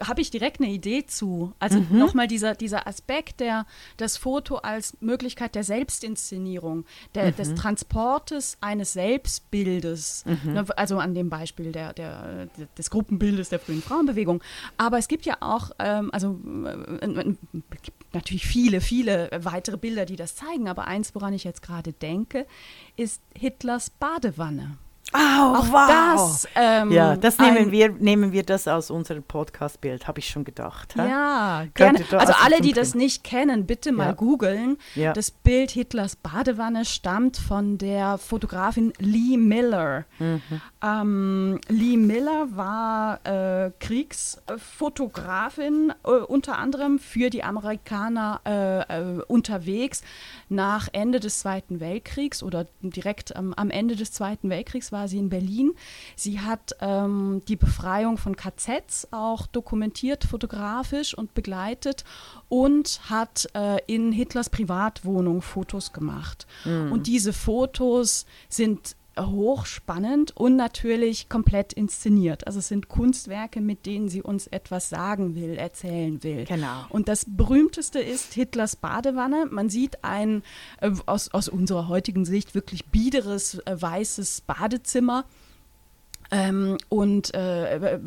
Habe ich direkt eine Idee zu. Also mhm. nochmal dieser, dieser Aspekt, der das Foto als Möglichkeit der Selbstinszenierung, der, mhm. des Transportes eines Selbstbildes, mhm. ne, also an dem Beispiel der, der, des Gruppenbildes der frühen Frauenbewegung. Aber es gibt ja auch, ähm, also äh, natürlich viele, viele weitere Bilder, die das zeigen, aber eins, woran ich jetzt gerade denke, ist Hitlers Badewanne. Oh, Auch wow. das, ähm, ja, das nehmen wir, nehmen wir das aus unserem Podcast-Bild, habe ich schon gedacht. Ja, gerne. Also alle, die das nicht kennen, bitte mal Ja. googeln. Ja. Das Bild Hitlers Badewanne stammt von der Fotografin Lee Miller. Mhm. Ähm, Lee Miller war äh, Kriegsfotografin, äh, unter anderem für die Amerikaner äh, äh, unterwegs. Nach Ende des Zweiten Weltkriegs oder direkt am, am Ende des Zweiten Weltkriegs war sie in Berlin. Sie hat ähm, die Befreiung von KZs auch dokumentiert, fotografisch und begleitet und hat äh, in Hitlers Privatwohnung Fotos gemacht. Und diese Fotos sind hochspannend und natürlich komplett inszeniert. Also es sind Kunstwerke, mit denen sie uns etwas sagen will, erzählen will. Genau. Und das berühmteste ist Hitlers Badewanne. Man sieht ein äh, aus, aus unserer heutigen Sicht wirklich biederes äh, weißes Badezimmer. Ähm, und äh, äh,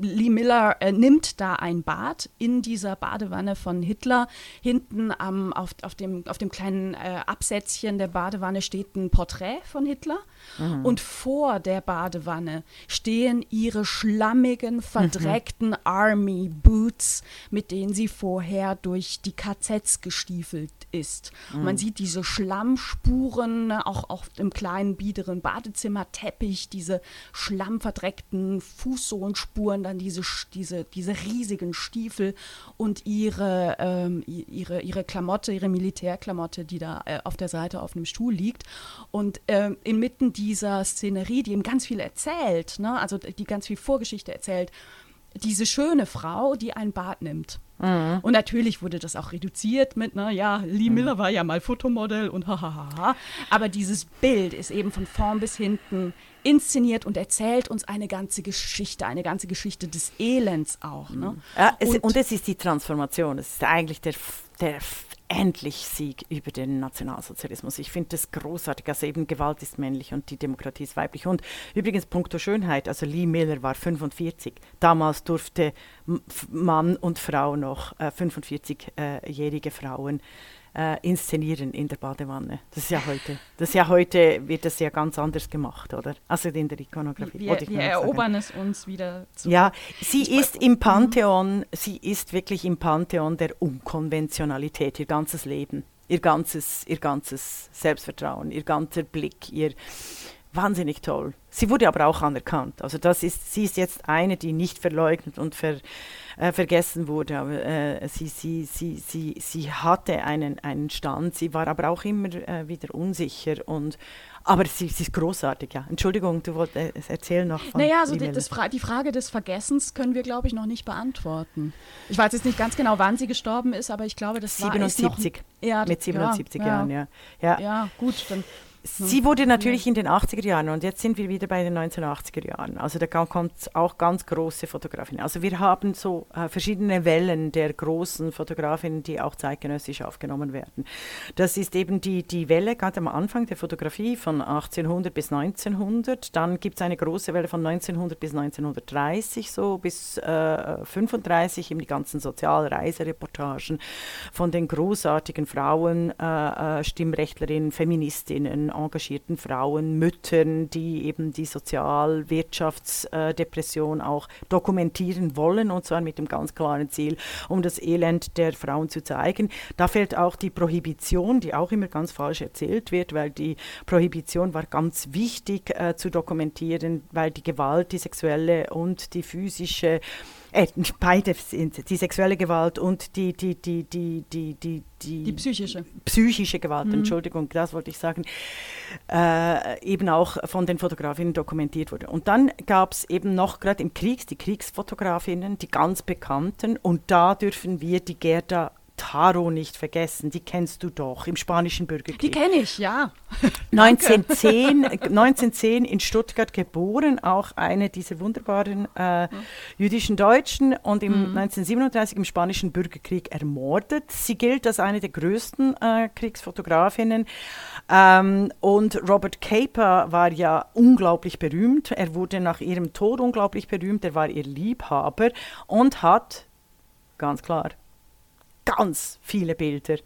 Lee Miller äh, nimmt da ein Bad in dieser Badewanne von Hitler. Hinten am, auf, auf, dem, auf dem kleinen äh, Absätzchen der Badewanne steht ein Porträt von Hitler. Und vor der Badewanne stehen ihre schlammigen, verdreckten Army Boots, mit denen sie vorher durch die KZs gestiefelt ist. Und man sieht diese Schlammspuren, ne, auch auf dem kleinen, biederen Badezimmerteppich, diese schlammverdreckten Fußsohlenspuren, dann diese, diese, diese riesigen Stiefel und ihre, ähm, ihre, ihre Klamotte, ihre Militärklamotte, die da äh, auf der Seite auf einem Stuhl liegt. Und ähm, inmitten dieser Szenerie, die ihm ganz viel erzählt, ne, also die ganz viel Vorgeschichte erzählt, diese schöne Frau, die ein Bad nimmt. Und natürlich wurde das auch reduziert mit, na ja, Lee Miller war ja mal Fotomodell und hahaha. Aber dieses Bild ist eben von vorn bis hinten inszeniert und erzählt uns eine ganze Geschichte, eine ganze Geschichte des Elends auch. Ne? Ja, es, und, Und- es ist die Transformation. Es ist eigentlich der, der endlich Sieg über den Nationalsozialismus. Ich finde das großartig. Also eben Gewalt ist männlich und die Demokratie ist weiblich. Und übrigens punkto Schönheit, also Lee Miller war 45. Damals durfte Mann und Frau noch äh, 45-jährige Frauen äh, inszenieren in der Badewanne. Das ist ja heute. Das ist ja heute wird das ja ganz anders gemacht, oder? Also in der Ikonografie. Wir, wir erobern es uns wieder zu. Ja, sie ist im Pantheon, sie ist wirklich im Pantheon der Unkonventionalität, ihr ganzes Leben, ihr ganzes, ihr ganzes Selbstvertrauen, ihr ganzer Blick, ihr wahnsinnig toll. Sie wurde aber auch anerkannt. Also das ist, sie ist jetzt eine, die nicht verleugnet und ver, äh, vergessen wurde. Aber äh, sie, sie, sie, sie, sie hatte einen, einen Stand, sie war aber auch immer äh, wieder unsicher und aber sie, sie ist großartig, ja. Entschuldigung, du wolltest erzählen noch von Naja, also die, Fra die Frage des Vergessens können wir, glaube ich, noch nicht beantworten. Ich weiß jetzt nicht ganz genau, wann sie gestorben ist, aber ich glaube, das war ist noch, 77. ja, mit 77 ja, Jahren, ja. ja. Ja, gut, dann Sie wurde natürlich in den 80er Jahren und jetzt sind wir wieder bei den 1980er Jahren. Also da kommt auch ganz große Fotografien. Also wir haben so äh, verschiedene Wellen der großen Fotografinnen, die auch zeitgenössisch aufgenommen werden. Das ist eben die, die Welle ganz am Anfang der Fotografie von 1800 bis 1900. Dann gibt es eine große Welle von 1900 bis 1930, so bis äh, 35, eben die ganzen Sozialreisereportagen von den großartigen Frauen, äh, äh, Stimmrechtlerinnen, Feministinnen, engagierten Frauen, Müttern, die eben die Sozialwirtschaftsdepression auch dokumentieren wollen und zwar mit dem ganz klaren Ziel, um das Elend der Frauen zu zeigen. Da fällt auch die Prohibition, die auch immer ganz falsch erzählt wird, weil die Prohibition war ganz wichtig äh, zu dokumentieren, weil die Gewalt, die sexuelle und die physische äh, beide sind die sexuelle Gewalt und die die die die die die die, die psychische. psychische Gewalt, Entschuldigung, das wollte ich sagen, äh, eben auch von den Fotografinnen dokumentiert wurde. Und dann gab es eben noch gerade im Krieg die Kriegsfotografinnen, die ganz bekannten, und da dürfen wir die Gerda Taro nicht vergessen, die kennst du doch im spanischen Bürgerkrieg. Die kenne ich, ja. 1910, 1910 in Stuttgart geboren, auch eine dieser wunderbaren äh, jüdischen Deutschen und im 1937 im Spanischen Bürgerkrieg ermordet. Sie gilt als eine der größten äh, Kriegsfotografinnen. Ähm, und Robert Caper war ja unglaublich berühmt. Er wurde nach ihrem Tod unglaublich berühmt. Er war ihr Liebhaber und hat, ganz klar, ganz viele Bilder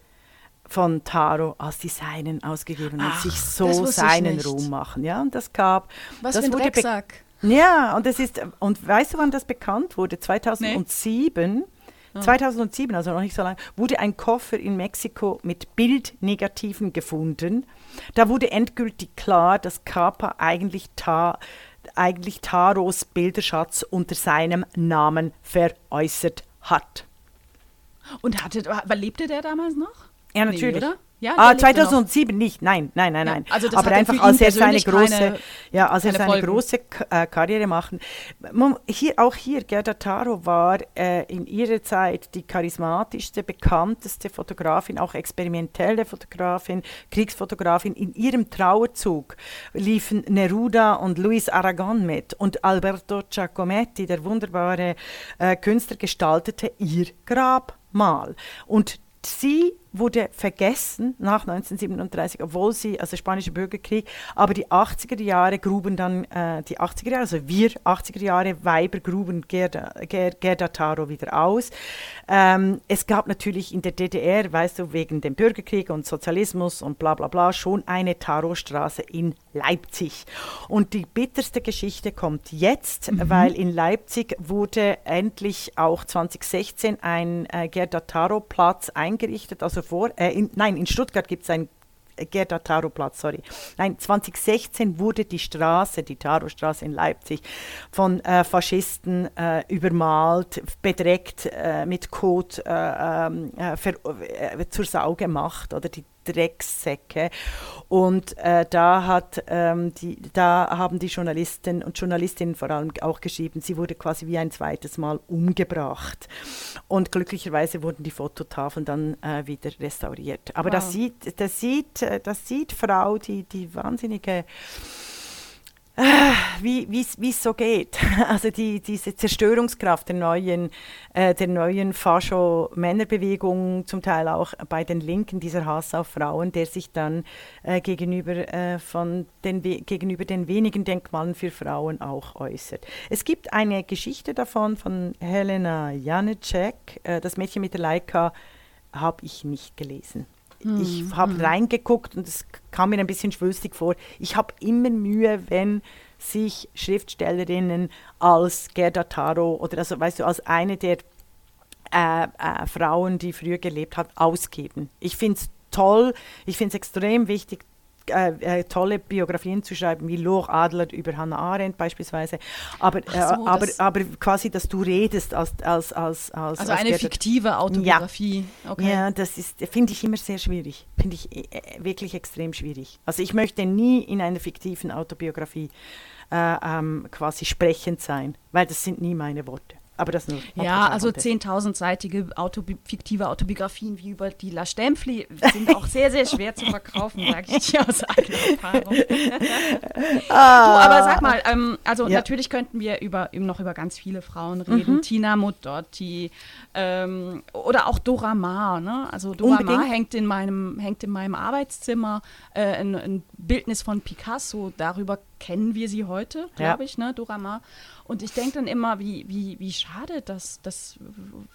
von Taro als Designen ausgegeben und Ach, sich das so seinen. Ruhm machen. Ja, und das gab. Was das für ein wurde Drecksack. Ja, und das ist und weißt du, wann das bekannt wurde? 2007. 2007, also noch nicht so lange, wurde ein Koffer in Mexiko mit Bildnegativen gefunden. Da wurde endgültig klar, dass Kappa eigentlich, Ta eigentlich Taros Bilderschatz unter seinem Namen veräußert hat. Und hatte, lebte der damals noch? Ja, Nee, natürlich. oder? Ja, ah, der lebte noch. 2007 nicht, nein, nein, nein, Ja, nein. also das Aber einfach als er seine große, keine- ja, als er seine Folgen. große äh, Karriere machen. Hier, auch hier, Gerda Taro war äh, in ihrer Zeit die charismatischste, bekannteste Fotografin, auch experimentelle Fotografin, Kriegsfotografin. In ihrem Trauerzug liefen Neruda und Luis Aragon mit und Alberto Giacometti, der wunderbare äh, Künstler, gestaltete ihr Grabmal. Und sie wurde vergessen nach 1937, obwohl sie, also Spanischer Bürgerkrieg, aber die 80er Jahre gruben dann, äh, die 80er Jahre, also wir 80er Jahre Weiber gruben Gerda, Ger, Gerda Taro wieder aus. Ähm, es gab natürlich in der DDR, weißt du, wegen dem Bürgerkrieg und Sozialismus und bla bla bla, schon eine Taro-Straße in Leipzig. Und die bitterste Geschichte kommt jetzt, weil in Leipzig wurde endlich auch 2016 ein äh, Gerda Taro-Platz eingerichtet, also vor, äh, in, nein, in Stuttgart gibt es ein Gerda Taro Platz, sorry. Nein, 2016 wurde die Straße, die Taro Straße in Leipzig, von äh, Faschisten äh, übermalt, bedreckt, äh, mit Kot äh, ähm, äh, äh, zur Sau gemacht oder die Drecksäcke. Und äh, da, hat, ähm, die, da haben die Journalisten und Journalistinnen vor allem auch geschrieben, sie wurde quasi wie ein zweites Mal umgebracht. Und glücklicherweise wurden die Fototafeln dann äh, wieder restauriert. Aber das Wow. sieht, das sieht, äh, das sieht Frau, die, die wahnsinnige wie wie es so geht. Also die, diese Zerstörungskraft der neuen, äh, der neuen Fascho-Männerbewegung, zum Teil auch bei den Linken, dieser Hass auf Frauen, der sich dann äh, gegenüber, äh, von den, gegenüber den wenigen Denkmalen für Frauen auch äußert. Es gibt eine Geschichte davon von Helena Janecek, äh, das Mädchen mit der Leica, habe ich nicht gelesen. Ich habe reingeguckt und es kam mir ein bisschen schwülstig vor. Ich habe immer Mühe, wenn sich Schriftstellerinnen als Gerda Taro oder also weißt du als eine der äh, äh, Frauen, die früher gelebt hat, ausgeben. Ich finde es toll, ich finde es extrem wichtig, äh, äh, tolle Biografien zu schreiben, wie Lore Adler über Hannah Arendt beispielsweise. Aber, äh, so, aber, aber quasi, dass du redest als, als, als, als Also als eine fiktive Autobiografie. Okay. ja, das ist, finde ich immer sehr schwierig. Finde ich äh, wirklich extrem schwierig. Also ich möchte nie in einer fiktiven Autobiografie äh, ähm, quasi sprechend sein, weil das sind nie meine Worte. Aber das nur. Ja, also zehn 10.000-seitige Autobi fiktive Autobiografien wie über die La Stempfli sind auch sehr, sehr schwer zu verkaufen, sage ich dir aus eigener Erfahrung. du, aber sag mal, ähm, also. Ja. natürlich könnten wir über, eben noch über ganz viele Frauen reden. Tina Modotti ähm, oder auch Dora Maar. Ne? Also Dora Unbedingt. Maar hängt in meinem, hängt in meinem Arbeitszimmer äh, ein, ein Bildnis von Picasso. Darüber kennen wir sie heute, Ja. glaube ich, ne? Dora Maar. Und ich denke dann immer, wie, wie, wie schade, dass, dass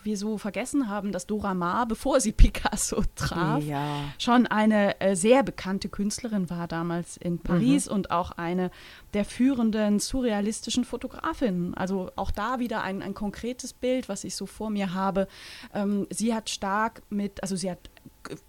wir so vergessen haben, dass Dora Maar, bevor sie Picasso traf, Ja. schon eine äh, sehr bekannte Künstlerin war damals in Paris und auch eine der führenden surrealistischen Fotografinnen. Also auch da wieder ein, ein konkretes Bild, was ich so vor mir habe. Ähm, sie hat stark mit, also sie hat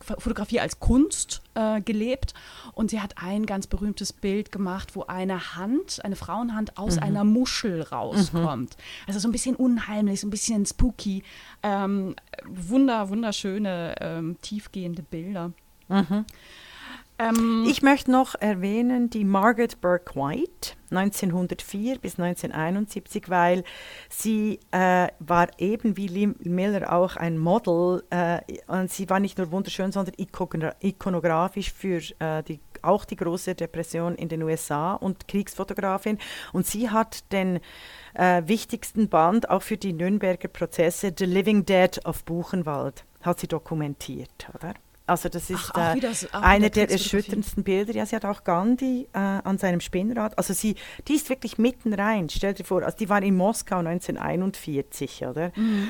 Fotografie als Kunst äh, gelebt und sie hat ein ganz berühmtes Bild gemacht, wo eine Hand, eine Frauenhand aus einer Muschel rauskommt. Also so ein bisschen unheimlich, so ein bisschen spooky. Ähm, wunder, wunderschöne, ähm, tiefgehende Bilder. Ähm, Ich möchte noch erwähnen die Margaret Burke White 1904 bis 1971, weil sie äh, war eben wie Lee Miller auch ein Model äh, und sie war nicht nur wunderschön, sondern ikonografisch für äh, die auch die große Depression in den USA und Kriegsfotografin. Und sie hat den äh, wichtigsten Band auch für die Nürnberger Prozesse, The Living Dead of Buchenwald, hat sie dokumentiert, oder? Also das ist Ach, äh, das, einer der erschütterndsten Bilder. Ja, sie hat auch Gandhi äh, an seinem Spinnrad. Also sie, die ist wirklich mitten rein. Stell dir vor, also die war in Moskau 1941, oder? Mhm.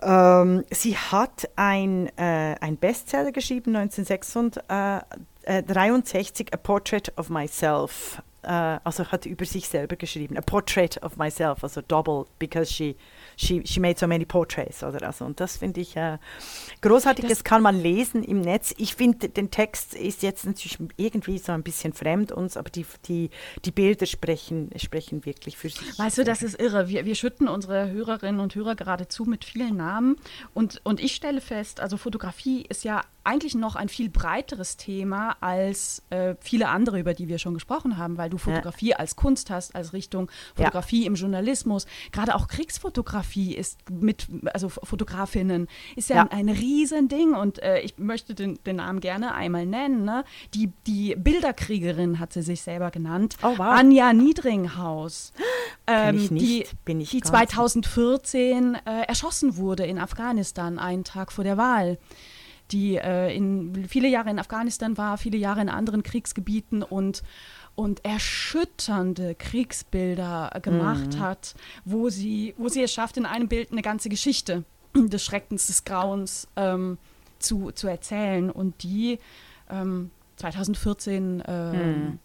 Ähm, sie hat ein, äh, ein Bestseller geschrieben 1963, A Portrait of Myself. Uh, also hat über sich selber geschrieben, a portrait of myself, also double, because she she, she made so many portraits oder also. Und das finde ich äh, großartig. Das, das, kann man lesen im Netz. Ich finde, den Text ist jetzt natürlich irgendwie so ein bisschen fremd uns, aber die, die, die Bilder sprechen, sprechen wirklich für sich. Weißt du, das ist irre. Wir, wir schütten unsere Hörerinnen und Hörer geradezu mit vielen Namen. Und, und ich stelle fest, also Fotografie ist ja eigentlich noch ein viel breiteres Thema als äh, viele andere, über die wir schon gesprochen haben, weil du Fotografie ja. als Kunst hast, als Richtung Fotografie ja. im Journalismus. Gerade auch Kriegsfotografie ist mit, also Fotografinnen, ist ja, ja. Ein, ein Riesending und äh, ich möchte den, den, Namen gerne einmal nennen. Ne? Die, die Bilderkriegerin hat sie sich selber genannt. Oh, wow. Anja Niedringhaus. Ähm, die, die 2014 äh, erschossen wurde in Afghanistan, einen Tag vor der Wahl die äh, in viele Jahre in Afghanistan war, viele Jahre in anderen Kriegsgebieten und und erschütternde Kriegsbilder gemacht mhm. hat, wo sie, wo sie es schafft, in einem Bild eine ganze Geschichte des Schreckens, des Grauens ähm, zu, zu erzählen und die ähm, 2014 äh, mhm.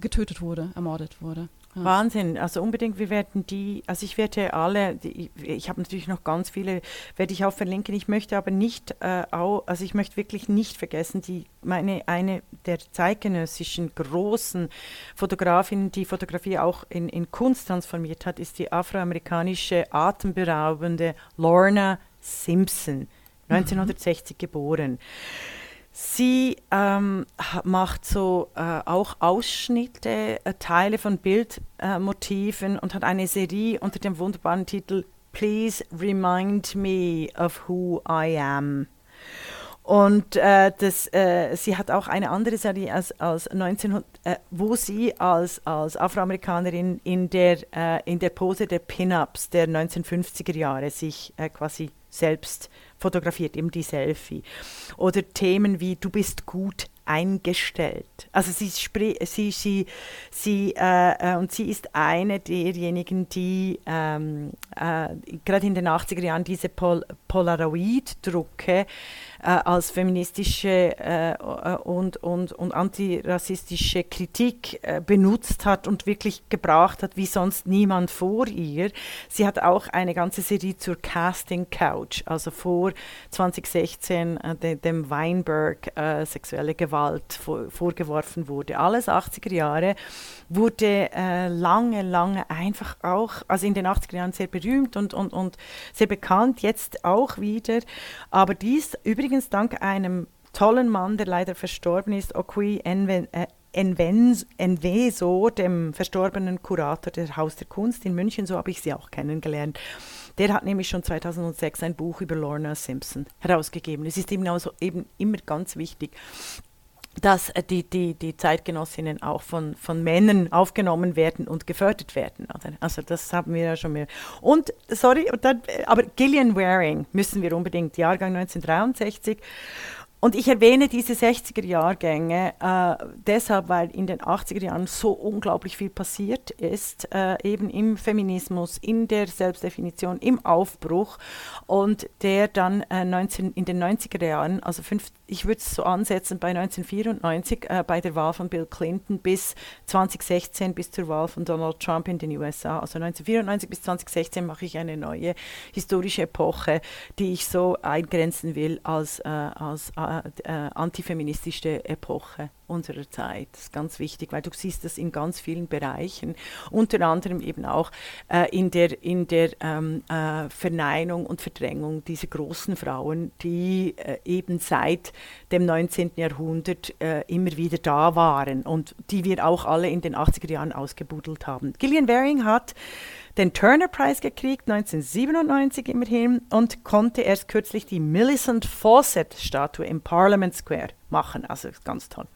getötet wurde, ermordet wurde. Wahnsinn, also unbedingt, wir werden die, also ich werde alle, die, ich habe natürlich noch ganz viele, werde ich auch verlinken, ich möchte aber nicht, äh, auch, also ich möchte wirklich nicht vergessen, die, meine, eine der zeitgenössischen großen Fotografinnen, die Fotografie auch in, in Kunst transformiert hat, ist die afroamerikanische, atemberaubende Lorna Simpson, 1960 mhm. geboren. Sie ähm, macht so äh, auch Ausschnitte, äh, Teile von Bildmotiven äh, und hat eine Serie unter dem wunderbaren Titel Please Remind Me of Who I Am. Und äh, das, äh, sie hat auch eine andere Serie als, als 1900, äh, wo sie als, als Afroamerikanerin in der, in der Pose der Pin-Ups der 1950er Jahre sich quasi selbst fotografiert, eben die Selfie. Oder Themen wie Du bist gut eingestellt. Also sie, sie, sie, sie äh, äh, und sie ist eine derjenigen, die ähm, äh, gerade in den 80er Jahren diese Pol Polaroid-Drucke äh, als feministische äh, und, und, und antirassistische Kritik äh, benutzt hat und wirklich gebracht hat, wie sonst niemand vor ihr. Sie hat auch eine ganze Serie zur Casting Couch, also vor 2016 äh, de, dem Weinberg äh, sexuelle Gewalt vor, vorgeworfen wurde. Alles 80er Jahre wurde äh, lange, lange einfach auch, also in den 80er Jahren sehr berühmt und, und, und sehr bekannt, jetzt auch wieder. Aber dies übrigens dank einem tollen Mann, der leider verstorben ist, Okui äh, Enveso, dem verstorbenen Kurator der Haus der Kunst in München, so habe ich sie auch kennengelernt. Der hat nämlich schon 2006 ein Buch über Lorna Simpson herausgegeben. Es ist eben, also eben immer ganz wichtig, dass äh, die, die, die Zeitgenossinnen auch von, von Männern aufgenommen werden und gefördert werden. Oder? Also das haben wir ja schon mehr. Und, sorry, äh, aber Gillian Waring müssen wir unbedingt, Jahrgang 1963. Und ich erwähne diese 60er-Jahrgänge äh, deshalb, weil in den 80er Jahren so unglaublich viel passiert ist, äh, eben im Feminismus, in der Selbstdefinition, im Aufbruch und der dann äh, 19, in den 90er Jahren, also fünf, ich würde es so ansetzen bei 1994 äh, bei der Wahl von Bill Clinton bis 2016 bis zur Wahl von Donald Trump in den USA. Also 1994 bis 2016 mache ich eine neue historische Epoche, die ich so eingrenzen will als, äh, als äh, äh, antifeministische Epoche unserer Zeit. Das ist ganz wichtig, weil du siehst das in ganz vielen Bereichen, unter anderem eben auch äh, in der, in der ähm, äh, Verneinung und Verdrängung dieser großen Frauen, die äh, eben seit dem 19. Jahrhundert äh, immer wieder da waren und die wir auch alle in den 80er Jahren ausgebuddelt haben. Gillian Waring hat den Turner Prize gekriegt, 1997 immerhin, und konnte erst kürzlich die Millicent Fawcett Statue im Parliament Square machen. Also ganz toll.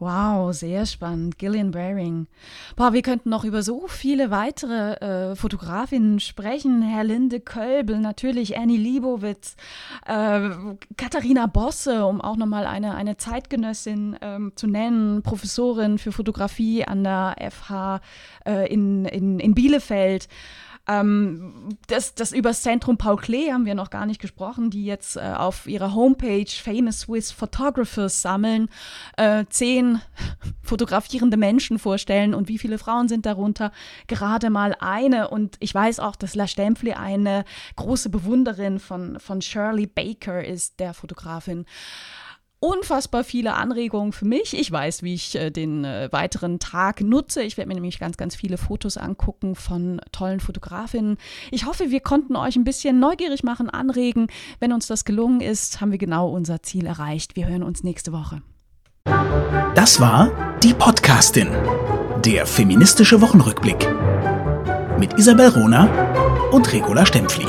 Wow, sehr spannend. Gillian Baring. Boah, wir könnten noch über so viele weitere äh, Fotografinnen sprechen. Herr Linde Kölbel, natürlich Annie Liebowitz, äh, Katharina Bosse, um auch nochmal eine, eine Zeitgenössin ähm, zu nennen, Professorin für Fotografie an der FH äh, in, in, in Bielefeld. Ähm, das, das über das Zentrum Paul Klee haben wir noch gar nicht gesprochen, die jetzt äh, auf ihrer Homepage Famous Swiss Photographers sammeln, äh, zehn fotografierende Menschen vorstellen und wie viele Frauen sind darunter? Gerade mal eine. Und ich weiß auch, dass La Stempfli eine große Bewunderin von, von Shirley Baker ist, der Fotografin unfassbar viele Anregungen für mich. Ich weiß, wie ich äh, den äh, weiteren Tag nutze. Ich werde mir nämlich ganz, ganz viele Fotos angucken von tollen Fotografinnen. Ich hoffe, wir konnten euch ein bisschen neugierig machen, anregen. Wenn uns das gelungen ist, haben wir genau unser Ziel erreicht. Wir hören uns nächste Woche. Das war die Podcastin, der feministische Wochenrückblick mit Isabel Rona und Regula Stempfli.